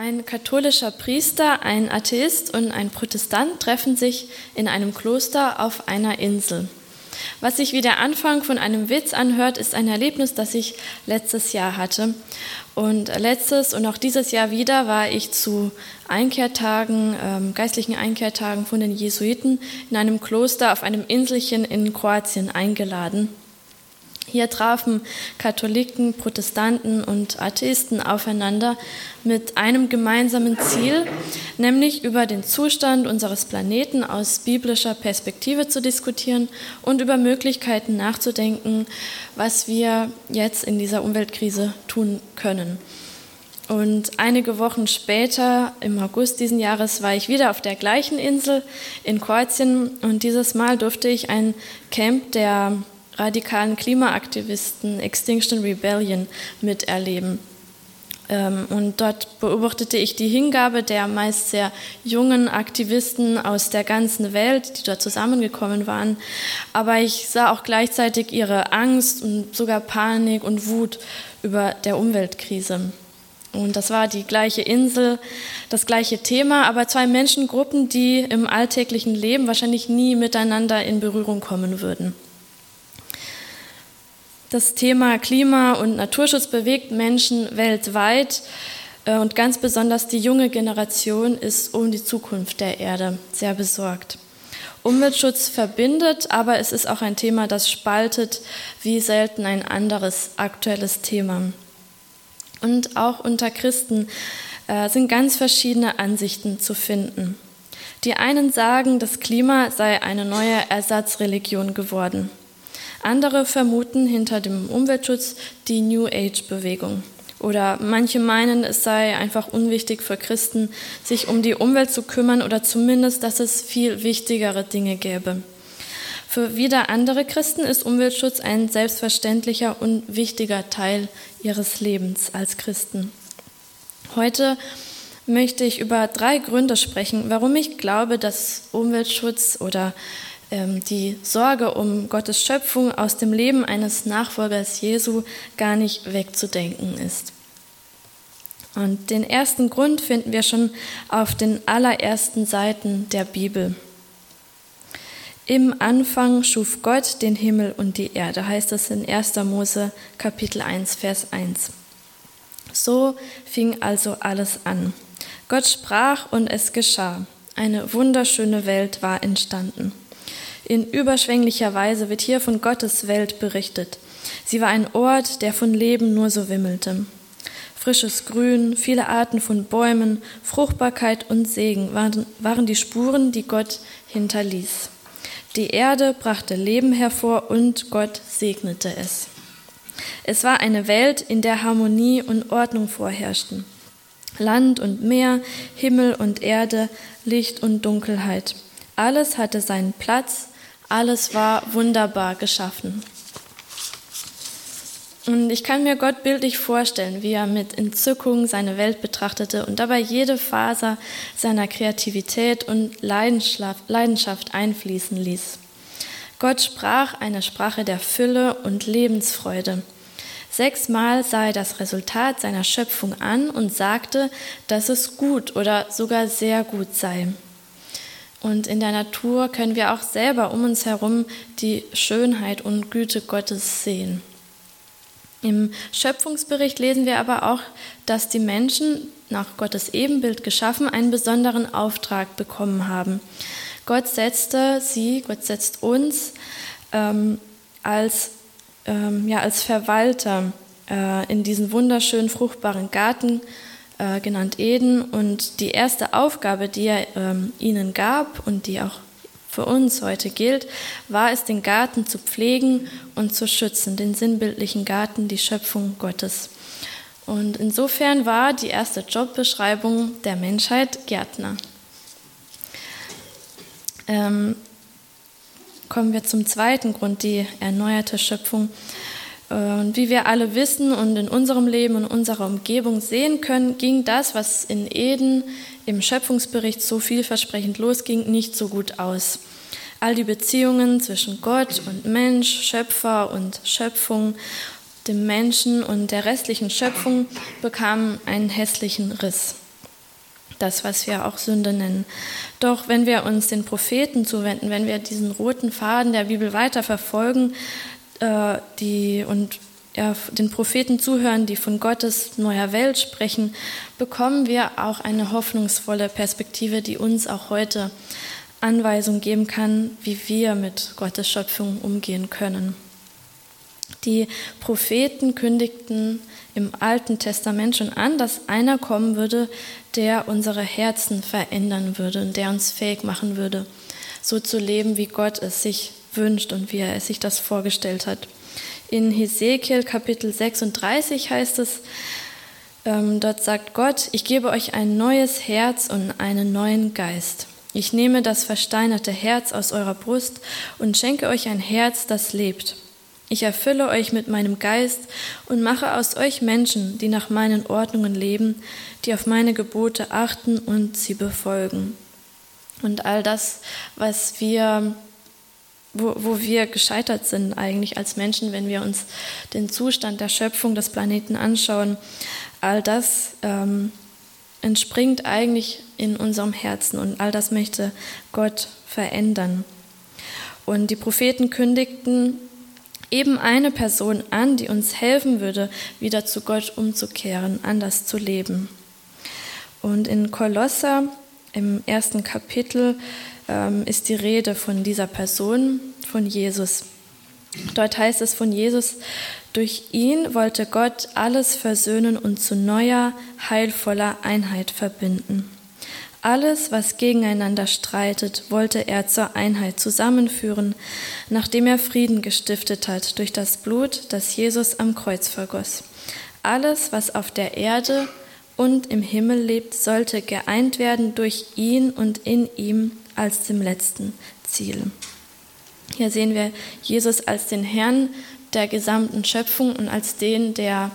Ein katholischer Priester, ein Atheist und ein Protestant treffen sich in einem Kloster auf einer Insel. Was sich wie der Anfang von einem Witz anhört, ist ein Erlebnis, das ich letztes Jahr hatte. Und letztes und auch dieses Jahr wieder war ich zu Einkehrtagen, ähm, geistlichen Einkehrtagen von den Jesuiten in einem Kloster auf einem Inselchen in Kroatien eingeladen. Hier trafen Katholiken, Protestanten und Atheisten aufeinander mit einem gemeinsamen Ziel, nämlich über den Zustand unseres Planeten aus biblischer Perspektive zu diskutieren und über Möglichkeiten nachzudenken, was wir jetzt in dieser Umweltkrise tun können. Und einige Wochen später, im August diesen Jahres, war ich wieder auf der gleichen Insel in Kroatien und dieses Mal durfte ich ein Camp der radikalen Klimaaktivisten Extinction Rebellion miterleben. Ähm, und dort beobachtete ich die Hingabe der meist sehr jungen Aktivisten aus der ganzen Welt, die dort zusammengekommen waren. Aber ich sah auch gleichzeitig ihre Angst und sogar Panik und Wut über der Umweltkrise. Und das war die gleiche Insel, das gleiche Thema, aber zwei Menschengruppen, die im alltäglichen Leben wahrscheinlich nie miteinander in Berührung kommen würden. Das Thema Klima- und Naturschutz bewegt Menschen weltweit äh, und ganz besonders die junge Generation ist um die Zukunft der Erde sehr besorgt. Umweltschutz verbindet, aber es ist auch ein Thema, das spaltet wie selten ein anderes aktuelles Thema. Und auch unter Christen äh, sind ganz verschiedene Ansichten zu finden. Die einen sagen, das Klima sei eine neue Ersatzreligion geworden. Andere vermuten hinter dem Umweltschutz die New Age-Bewegung. Oder manche meinen, es sei einfach unwichtig für Christen, sich um die Umwelt zu kümmern oder zumindest, dass es viel wichtigere Dinge gäbe. Für wieder andere Christen ist Umweltschutz ein selbstverständlicher und wichtiger Teil ihres Lebens als Christen. Heute möchte ich über drei Gründe sprechen, warum ich glaube, dass Umweltschutz oder die Sorge um Gottes Schöpfung aus dem Leben eines Nachfolgers Jesu gar nicht wegzudenken ist. Und den ersten Grund finden wir schon auf den allerersten Seiten der Bibel. Im Anfang schuf Gott den Himmel und die Erde, heißt es in 1. Mose Kapitel 1, Vers 1. So fing also alles an. Gott sprach und es geschah. Eine wunderschöne Welt war entstanden. In überschwänglicher Weise wird hier von Gottes Welt berichtet. Sie war ein Ort, der von Leben nur so wimmelte. Frisches Grün, viele Arten von Bäumen, Fruchtbarkeit und Segen waren, waren die Spuren, die Gott hinterließ. Die Erde brachte Leben hervor und Gott segnete es. Es war eine Welt, in der Harmonie und Ordnung vorherrschten. Land und Meer, Himmel und Erde, Licht und Dunkelheit. Alles hatte seinen Platz, alles war wunderbar geschaffen. Und ich kann mir Gott bildlich vorstellen, wie er mit Entzückung seine Welt betrachtete und dabei jede Faser seiner Kreativität und Leidenschaft einfließen ließ. Gott sprach eine Sprache der Fülle und Lebensfreude. Sechsmal sah er das Resultat seiner Schöpfung an und sagte, dass es gut oder sogar sehr gut sei. Und in der Natur können wir auch selber um uns herum die Schönheit und Güte Gottes sehen. Im Schöpfungsbericht lesen wir aber auch, dass die Menschen, nach Gottes Ebenbild geschaffen, einen besonderen Auftrag bekommen haben. Gott setzte sie, Gott setzt uns ähm, als, ähm, ja, als Verwalter äh, in diesen wunderschönen, fruchtbaren Garten äh, genannt Eden. Und die erste Aufgabe, die er ähm, ihnen gab und die auch für uns heute gilt, war es, den Garten zu pflegen und zu schützen, den sinnbildlichen Garten, die Schöpfung Gottes. Und insofern war die erste Jobbeschreibung der Menschheit Gärtner. Ähm, kommen wir zum zweiten Grund, die erneuerte Schöpfung. Und wie wir alle wissen und in unserem Leben und unserer Umgebung sehen können, ging das, was in Eden im Schöpfungsbericht so vielversprechend losging, nicht so gut aus. All die Beziehungen zwischen Gott und Mensch, Schöpfer und Schöpfung, dem Menschen und der restlichen Schöpfung bekamen einen hässlichen Riss. das, was wir auch Sünde nennen. Doch wenn wir uns den Propheten zuwenden, wenn wir diesen roten Faden der Bibel weiter verfolgen äh, die, und ja, den Propheten zuhören, die von Gottes neuer Welt sprechen, bekommen wir auch eine hoffnungsvolle Perspektive, die uns auch heute Anweisung geben kann, wie wir mit Gottes Schöpfung umgehen können. Die Propheten kündigten im Alten Testament schon an, dass einer kommen würde, der unsere Herzen verändern würde und der uns fähig machen würde, so zu leben, wie Gott es sich wünscht und wie er sich das vorgestellt hat. In Hesekiel Kapitel 36 heißt es, ähm, dort sagt Gott, ich gebe euch ein neues Herz und einen neuen Geist. Ich nehme das versteinerte Herz aus eurer Brust und schenke euch ein Herz, das lebt. Ich erfülle euch mit meinem Geist und mache aus euch Menschen, die nach meinen Ordnungen leben, die auf meine Gebote achten und sie befolgen. Und all das, was wir wo, wo wir gescheitert sind eigentlich als Menschen, wenn wir uns den Zustand der Schöpfung des Planeten anschauen. All das ähm, entspringt eigentlich in unserem Herzen und all das möchte Gott verändern. Und die Propheten kündigten eben eine Person an, die uns helfen würde, wieder zu Gott umzukehren, anders zu leben. Und in Kolosser im ersten Kapitel ähm, ist die Rede von dieser Person, von Jesus. Dort heißt es von Jesus, durch ihn wollte Gott alles versöhnen und zu neuer, heilvoller Einheit verbinden. Alles, was gegeneinander streitet, wollte er zur Einheit zusammenführen, nachdem er Frieden gestiftet hat durch das Blut, das Jesus am Kreuz vergoss. Alles, was auf der Erde und im Himmel lebt, sollte geeint werden durch ihn und in ihm als dem letzten Ziel. Hier sehen wir Jesus als den Herrn der gesamten Schöpfung und als den, der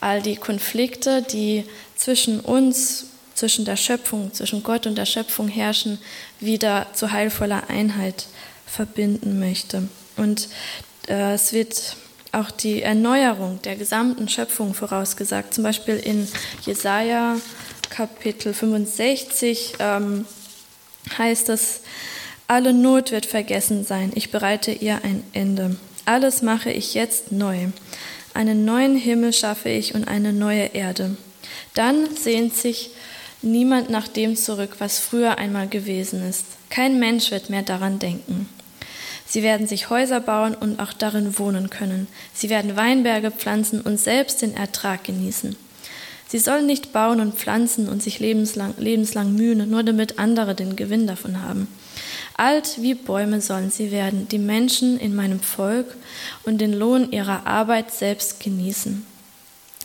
all die Konflikte, die zwischen uns, zwischen der Schöpfung, zwischen Gott und der Schöpfung herrschen, wieder zu heilvoller Einheit verbinden möchte. Und äh, es wird auch die Erneuerung der gesamten Schöpfung vorausgesagt. Zum Beispiel in Jesaja Kapitel 65 ähm, heißt es, alle Not wird vergessen sein, ich bereite ihr ein Ende. Alles mache ich jetzt neu. Einen neuen Himmel schaffe ich und eine neue Erde. Dann sehnt sich niemand nach dem zurück, was früher einmal gewesen ist. Kein Mensch wird mehr daran denken. Sie werden sich Häuser bauen und auch darin wohnen können. Sie werden Weinberge pflanzen und selbst den Ertrag genießen. Sie sollen nicht bauen und pflanzen und sich lebenslang, lebenslang mühen, nur damit andere den Gewinn davon haben. Alt wie Bäume sollen sie werden, die Menschen in meinem Volk und den Lohn ihrer Arbeit selbst genießen.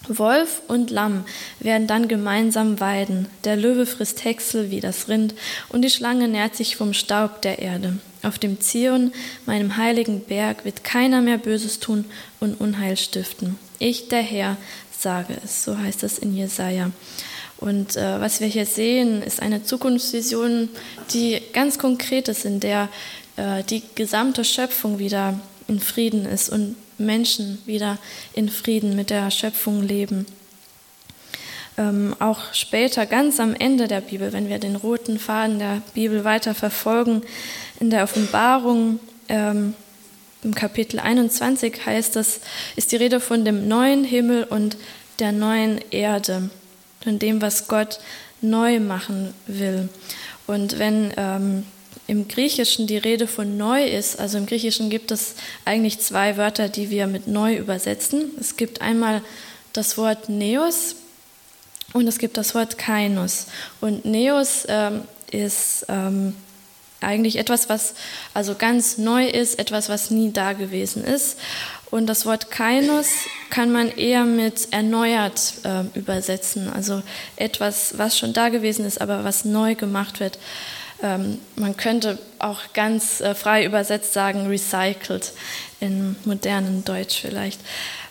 Wolf und Lamm werden dann gemeinsam weiden, der Löwe frisst Häcksel wie das Rind, und die Schlange nährt sich vom Staub der Erde. Auf dem Zion, meinem heiligen Berg, wird keiner mehr Böses tun und Unheil stiften. Ich, der Herr, sage es. So heißt es in Jesaja. Und äh, was wir hier sehen, ist eine Zukunftsvision, die ganz konkret ist, in der äh, die gesamte Schöpfung wieder in Frieden ist und Menschen wieder in Frieden mit der Schöpfung leben. Ähm, auch später, ganz am Ende der Bibel, wenn wir den roten Faden der Bibel weiter verfolgen, in der Offenbarung ähm, im Kapitel 21 heißt es, ist die Rede von dem neuen Himmel und der neuen Erde, von dem, was Gott neu machen will. Und wenn ähm, im Griechischen die Rede von neu ist, also im Griechischen gibt es eigentlich zwei Wörter, die wir mit neu übersetzen. Es gibt einmal das Wort Neos und es gibt das Wort Kainos. Und Neos ähm, ist ähm, eigentlich etwas, was also ganz neu ist, etwas, was nie da gewesen ist. Und das Wort Kainos kann man eher mit erneuert äh, übersetzen, also etwas, was schon da gewesen ist, aber was neu gemacht wird. Ähm, man könnte auch ganz äh, frei übersetzt sagen, recycled in modernen Deutsch vielleicht.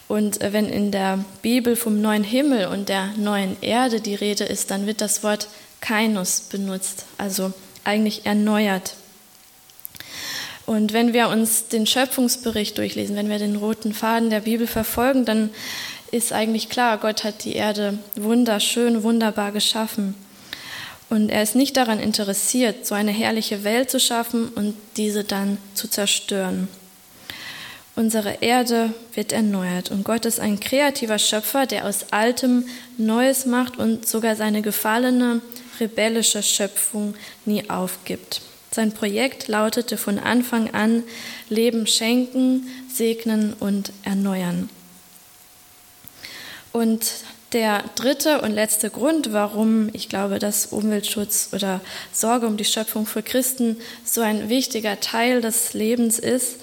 Und äh, wenn in der Bibel vom neuen Himmel und der neuen Erde die Rede ist, dann wird das Wort Kainos benutzt, also eigentlich erneuert. Und wenn wir uns den Schöpfungsbericht durchlesen, wenn wir den roten Faden der Bibel verfolgen, dann ist eigentlich klar, Gott hat die Erde wunderschön, wunderbar geschaffen. Und er ist nicht daran interessiert, so eine herrliche Welt zu schaffen und diese dann zu zerstören. Unsere Erde wird erneuert und Gott ist ein kreativer Schöpfer, der aus Altem Neues macht und sogar seine gefallene, rebellische Schöpfung nie aufgibt. Sein Projekt lautete von Anfang an Leben schenken, segnen und erneuern. Und der dritte und letzte Grund, warum ich glaube, dass Umweltschutz oder Sorge um die Schöpfung für Christen so ein wichtiger Teil des Lebens ist,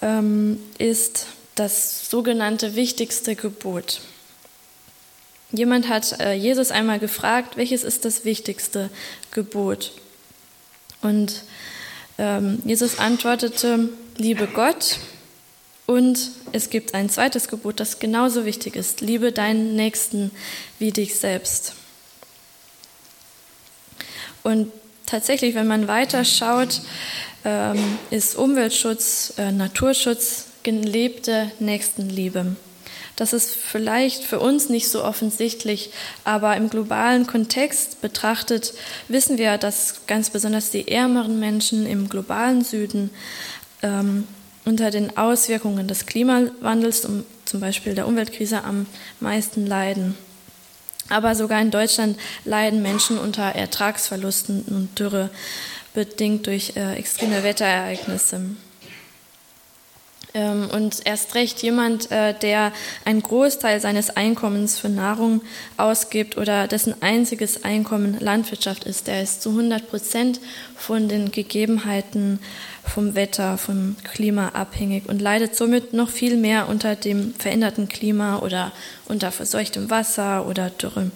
ähm, ist das sogenannte wichtigste Gebot. Jemand hat äh, Jesus einmal gefragt, welches ist das wichtigste Gebot? Und ähm, Jesus antwortete, liebe Gott und es gibt ein zweites Gebot, das genauso wichtig ist. Liebe deinen Nächsten wie dich selbst. Und tatsächlich, wenn man weiter schaut, ähm, ist Umweltschutz, äh, Naturschutz gelebte Nächstenliebe. Das ist vielleicht für uns nicht so offensichtlich, aber im globalen Kontext betrachtet wissen wir, dass ganz besonders die ärmeren Menschen im globalen Süden ähm, unter den Auswirkungen des Klimawandels, um, zum Beispiel der Umweltkrise, am meisten leiden. Aber sogar in Deutschland leiden Menschen unter Ertragsverlusten und Dürre, bedingt durch äh, extreme Wetterereignisse. Ähm, und erst recht jemand, äh, der einen Großteil seines Einkommens für Nahrung ausgibt oder dessen einziges Einkommen Landwirtschaft ist, der ist zu 100 Prozent von den Gegebenheiten vom Wetter, vom Klima abhängig und leidet somit noch viel mehr unter dem veränderten Klima oder unter verseuchtem Wasser oder Dürre.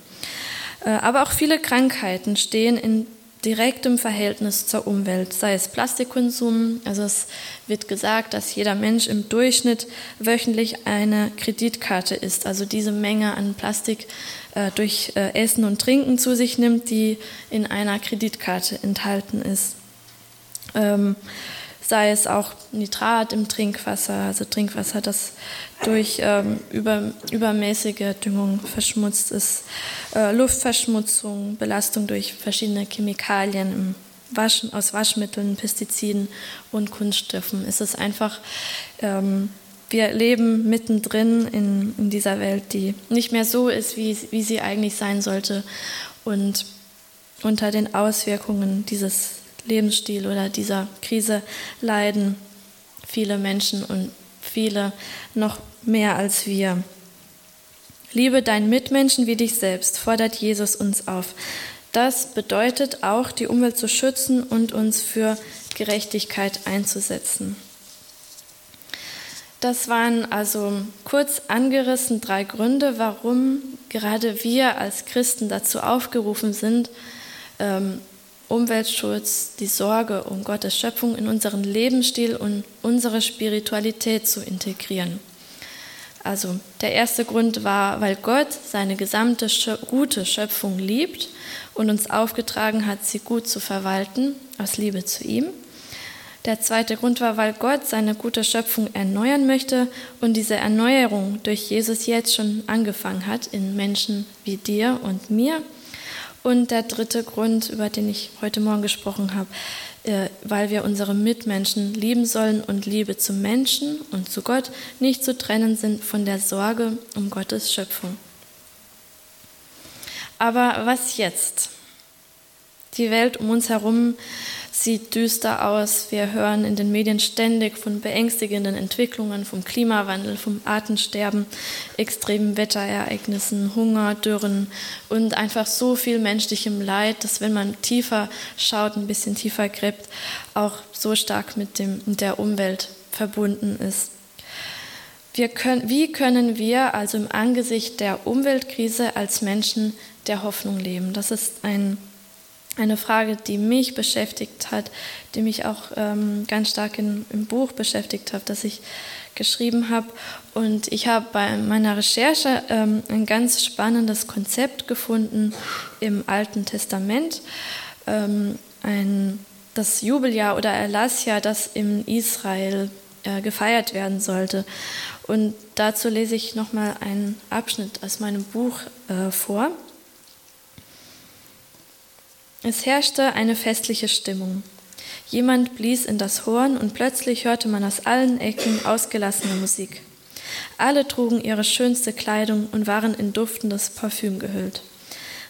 Äh, aber auch viele Krankheiten stehen in direktem Verhältnis zur Umwelt, sei es Plastikkonsum. Also es wird gesagt, dass jeder Mensch im Durchschnitt wöchentlich eine Kreditkarte isst, also diese Menge an Plastik äh, durch äh, Essen und Trinken zu sich nimmt, die in einer Kreditkarte enthalten ist. Ähm, sei es auch Nitrat im Trinkwasser, also Trinkwasser, das durch ähm, über, übermäßige Düngung verschmutzt ist, äh, Luftverschmutzung, Belastung durch verschiedene Chemikalien im Waschen, aus Waschmitteln, Pestiziden und Kunststoffen. Es ist einfach, ähm, wir leben mittendrin in, in dieser Welt, die nicht mehr so ist, wie, wie sie eigentlich sein sollte und unter den Auswirkungen dieses Lebensstil oder dieser Krise leiden viele Menschen und viele noch mehr als wir. Liebe deinen Mitmenschen wie dich selbst, fordert Jesus uns auf. Das bedeutet auch, die Umwelt zu schützen und uns für Gerechtigkeit einzusetzen. Das waren also kurz angerissen drei Gründe, warum gerade wir als Christen dazu aufgerufen sind, ähm, Umweltschutz, die Sorge um Gottes Schöpfung in unseren Lebensstil und unsere Spiritualität zu integrieren. Also der erste Grund war, weil Gott seine gesamte gute Schöpfung liebt und uns aufgetragen hat, sie gut zu verwalten, aus Liebe zu ihm. Der zweite Grund war, weil Gott seine gute Schöpfung erneuern möchte und diese Erneuerung durch Jesus jetzt schon angefangen hat in Menschen wie dir und mir und der dritte Grund, über den ich heute Morgen gesprochen habe, äh, weil wir unsere Mitmenschen lieben sollen und Liebe zum Menschen und zu Gott nicht zu trennen sind von der Sorge um Gottes Schöpfung. Aber was jetzt? Die Welt um uns herum sieht düster aus. Wir hören in den Medien ständig von beängstigenden Entwicklungen, vom Klimawandel, vom Artensterben, extremen Wetterereignissen, Hunger, Dürren und einfach so viel menschlichem Leid, dass wenn man tiefer schaut, ein bisschen tiefer gräbt, auch so stark mit, dem, mit der Umwelt verbunden ist. Können, wie können wir also im Angesicht der Umweltkrise als Menschen der Hoffnung leben? Das ist ein eine Frage, die mich beschäftigt hat, die mich auch ähm, ganz stark in, im Buch beschäftigt hat, das ich geschrieben habe. Und ich habe bei meiner Recherche ähm, ein ganz spannendes Konzept gefunden im Alten Testament, ähm, ein, das Jubeljahr oder Erlassjahr, das in Israel äh, gefeiert werden sollte. Und dazu lese ich nochmal einen Abschnitt aus meinem Buch äh, vor. Es herrschte eine festliche Stimmung. Jemand blies in das Horn und plötzlich hörte man aus allen Ecken ausgelassene Musik. Alle trugen ihre schönste Kleidung und waren in duftendes Parfüm gehüllt.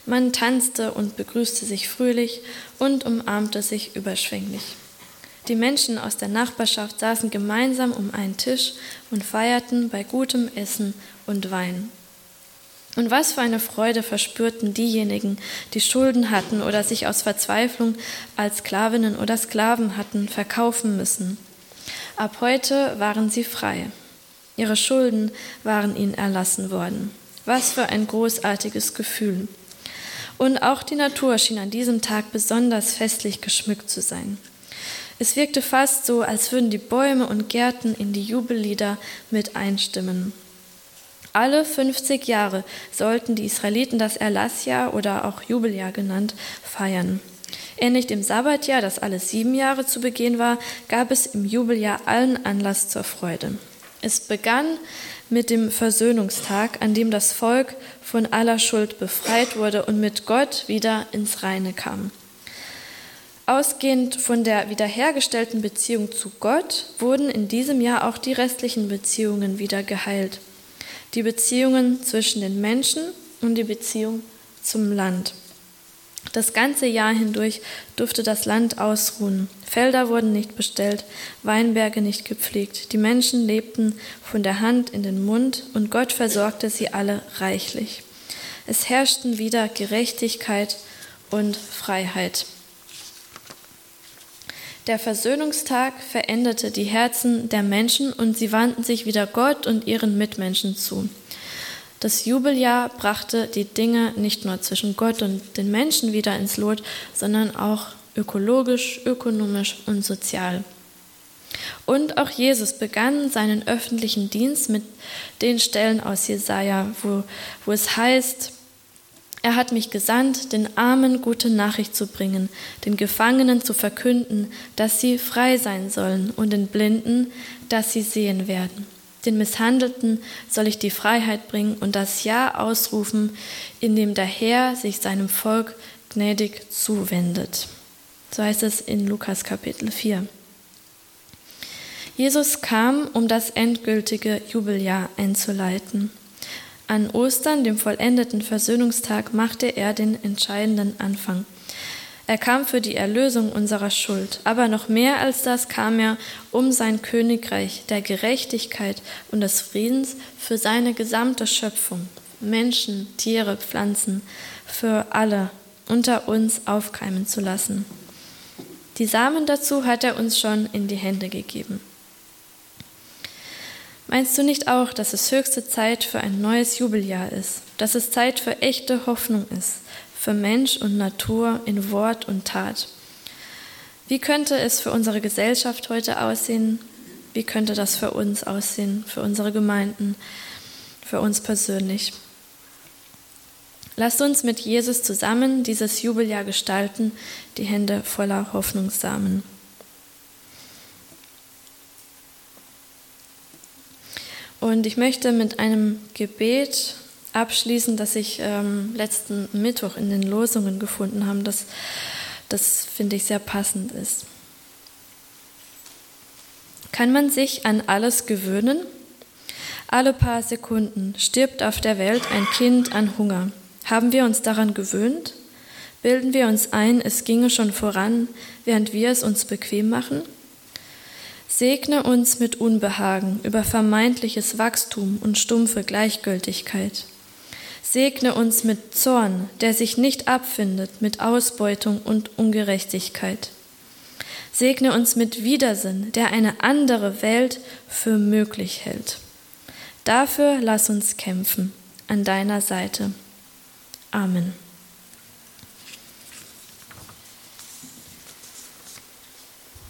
Man tanzte und begrüßte sich fröhlich und umarmte sich überschwänglich. Die Menschen aus der Nachbarschaft saßen gemeinsam um einen Tisch und feierten bei gutem Essen und Wein. Und was für eine Freude verspürten diejenigen, die Schulden hatten oder sich aus Verzweiflung als Sklavinnen oder Sklaven hatten verkaufen müssen. Ab heute waren sie frei. Ihre Schulden waren ihnen erlassen worden. Was für ein großartiges Gefühl. Und auch die Natur schien an diesem Tag besonders festlich geschmückt zu sein. Es wirkte fast so, als würden die Bäume und Gärten in die Jubellieder mit einstimmen. Alle 50 Jahre sollten die Israeliten das Erlassjahr oder auch Jubeljahr genannt feiern. Ähnlich dem Sabbatjahr, das alle sieben Jahre zu begehen war, gab es im Jubeljahr allen Anlass zur Freude. Es begann mit dem Versöhnungstag, an dem das Volk von aller Schuld befreit wurde und mit Gott wieder ins Reine kam. Ausgehend von der wiederhergestellten Beziehung zu Gott wurden in diesem Jahr auch die restlichen Beziehungen wieder geheilt die Beziehungen zwischen den Menschen und die Beziehung zum Land. Das ganze Jahr hindurch durfte das Land ausruhen. Felder wurden nicht bestellt, Weinberge nicht gepflegt. Die Menschen lebten von der Hand in den Mund und Gott versorgte sie alle reichlich. Es herrschten wieder Gerechtigkeit und Freiheit. Der Versöhnungstag veränderte die Herzen der Menschen und sie wandten sich wieder Gott und ihren Mitmenschen zu. Das Jubeljahr brachte die Dinge nicht nur zwischen Gott und den Menschen wieder ins Lot, sondern auch ökologisch, ökonomisch und sozial. Und auch Jesus begann seinen öffentlichen Dienst mit den Stellen aus Jesaja, wo, wo es heißt, er hat mich gesandt, den Armen gute Nachricht zu bringen, den Gefangenen zu verkünden, dass sie frei sein sollen und den Blinden, dass sie sehen werden. Den Misshandelten soll ich die Freiheit bringen und das Ja ausrufen, in dem der Herr sich seinem Volk gnädig zuwendet. So heißt es in Lukas Kapitel 4. Jesus kam, um das endgültige Jubeljahr einzuleiten. An Ostern, dem vollendeten Versöhnungstag, machte er den entscheidenden Anfang. Er kam für die Erlösung unserer Schuld, aber noch mehr als das kam er, um sein Königreich der Gerechtigkeit und des Friedens für seine gesamte Schöpfung, Menschen, Tiere, Pflanzen, für alle unter uns aufkeimen zu lassen. Die Samen dazu hat er uns schon in die Hände gegeben. Meinst du nicht auch, dass es höchste Zeit für ein neues Jubeljahr ist, dass es Zeit für echte Hoffnung ist, für Mensch und Natur in Wort und Tat? Wie könnte es für unsere Gesellschaft heute aussehen? Wie könnte das für uns aussehen, für unsere Gemeinden, für uns persönlich? Lasst uns mit Jesus zusammen dieses Jubeljahr gestalten, die Hände voller Hoffnungssamen. Und ich möchte mit einem Gebet abschließen, das ich ähm, letzten Mittwoch in den Losungen gefunden habe, das, das finde ich sehr passend ist. Kann man sich an alles gewöhnen? Alle paar Sekunden stirbt auf der Welt ein Kind an Hunger. Haben wir uns daran gewöhnt? Bilden wir uns ein, es ginge schon voran, während wir es uns bequem machen? Segne uns mit Unbehagen über vermeintliches Wachstum und stumpfe Gleichgültigkeit. Segne uns mit Zorn, der sich nicht abfindet mit Ausbeutung und Ungerechtigkeit. Segne uns mit Widersinn, der eine andere Welt für möglich hält. Dafür lass uns kämpfen an deiner Seite. Amen.